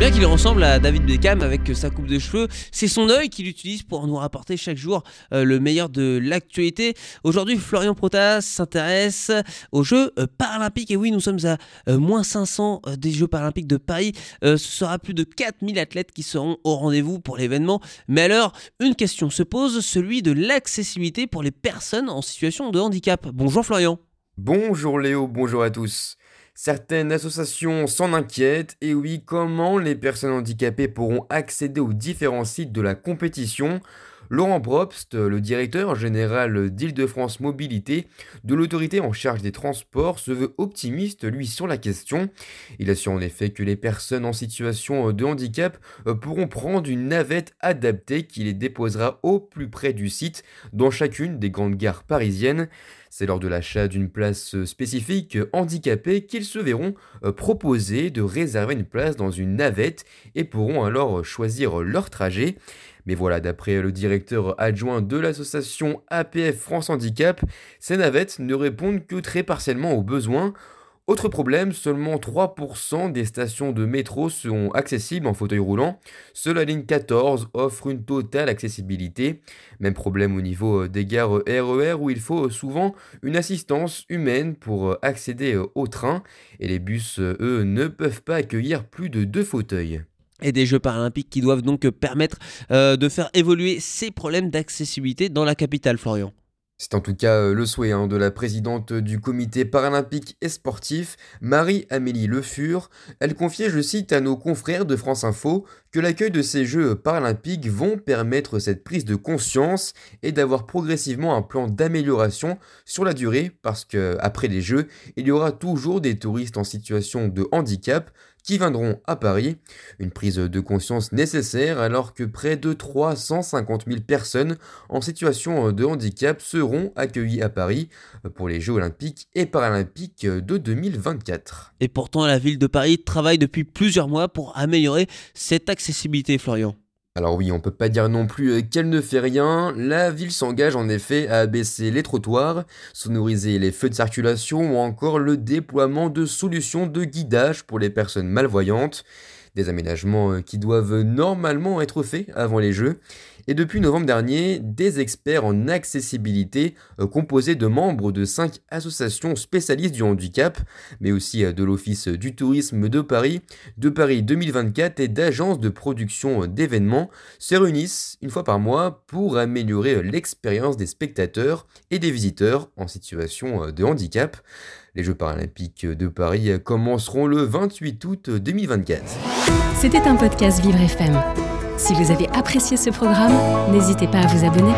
Bien qu'il ressemble à David Beckham avec sa coupe de cheveux, c'est son œil qu'il utilise pour nous rapporter chaque jour euh, le meilleur de l'actualité. Aujourd'hui, Florian Protas s'intéresse aux Jeux euh, paralympiques. Et oui, nous sommes à euh, moins 500 des Jeux paralympiques de Paris. ce sera plus de 4000 athlètes qui seront au rendez-vous pour l'événement. Mais alors, une question se pose, celui de l'accessibilité pour les personnes en situation de handicap. Bonjour Florian. Bonjour Léo, bonjour à tous. Certaines associations s'en inquiètent, et oui, comment les personnes handicapées pourront accéder aux différents sites de la compétition? Laurent Probst, le directeur général d'Île-de-France Mobilité, de l'autorité en charge des transports, se veut optimiste, lui, sur la question. Il assure en effet que les personnes en situation de handicap pourront prendre une navette adaptée qui les déposera au plus près du site, dans chacune des grandes gares parisiennes. C'est lors de l'achat d'une place spécifique handicapée qu'ils se verront euh, proposer de réserver une place dans une navette et pourront alors choisir leur trajet. Mais voilà, d'après le directeur adjoint de l'association APF France Handicap, ces navettes ne répondent que très partiellement aux besoins. Autre problème, seulement 3% des stations de métro seront accessibles en fauteuil roulant. Seule la ligne 14 offre une totale accessibilité. Même problème au niveau euh, des gares RER e où il faut souvent une assistance humaine pour euh, accéder euh, au train. Et les bus, eux, ne peuvent pas accueillir plus de deux fauteuils et des Jeux paralympiques qui doivent donc permettre de faire évoluer ces problèmes d'accessibilité dans la capitale, Florian. C'est en tout cas euh, le souhait hein, de la présidente du comité paralympique et sportif, Marie-Amélie Le Fur. Elle confiait, je cite, à nos confrères de France Info que l'accueil de ces Jeux paralympiques vont permettre cette prise de conscience et d'avoir progressivement un plan d'amélioration sur la durée parce qu'après les Jeux, il y aura toujours des touristes en situation de handicap qui viendront à Paris. Une prise de conscience nécessaire alors que près de 350 000 personnes en situation de handicap seront accueillies à Paris pour les Jeux olympiques et paralympiques de 2024. Et pourtant, la ville de Paris travaille depuis plusieurs mois pour améliorer cette accessibilité, Florian. Alors oui, on peut pas dire non plus euh, qu'elle ne fait rien. La ville s'engage en effet à abaisser les trottoirs, sonoriser les feux de circulation ou encore le déploiement de solutions de guidage pour les personnes malvoyantes. Des aménagements euh, qui doivent normalement être faits avant les Jeux. Et depuis novembre dernier, des experts en accessibilité euh, composés de membres de cinq associations spécialistes du handicap, mais aussi euh, de l'Office du tourisme de Paris, de Paris 2024 et d'agences de production d'événements se réunissent une fois par mois pour améliorer l'expérience des spectateurs et des visiteurs en situation de handicap. Les Jeux paralympiques de Paris commenceront le 28 août 2024. C'était un podcast Vivre FM. Si vous avez apprécié ce programme, n'hésitez pas à vous abonner.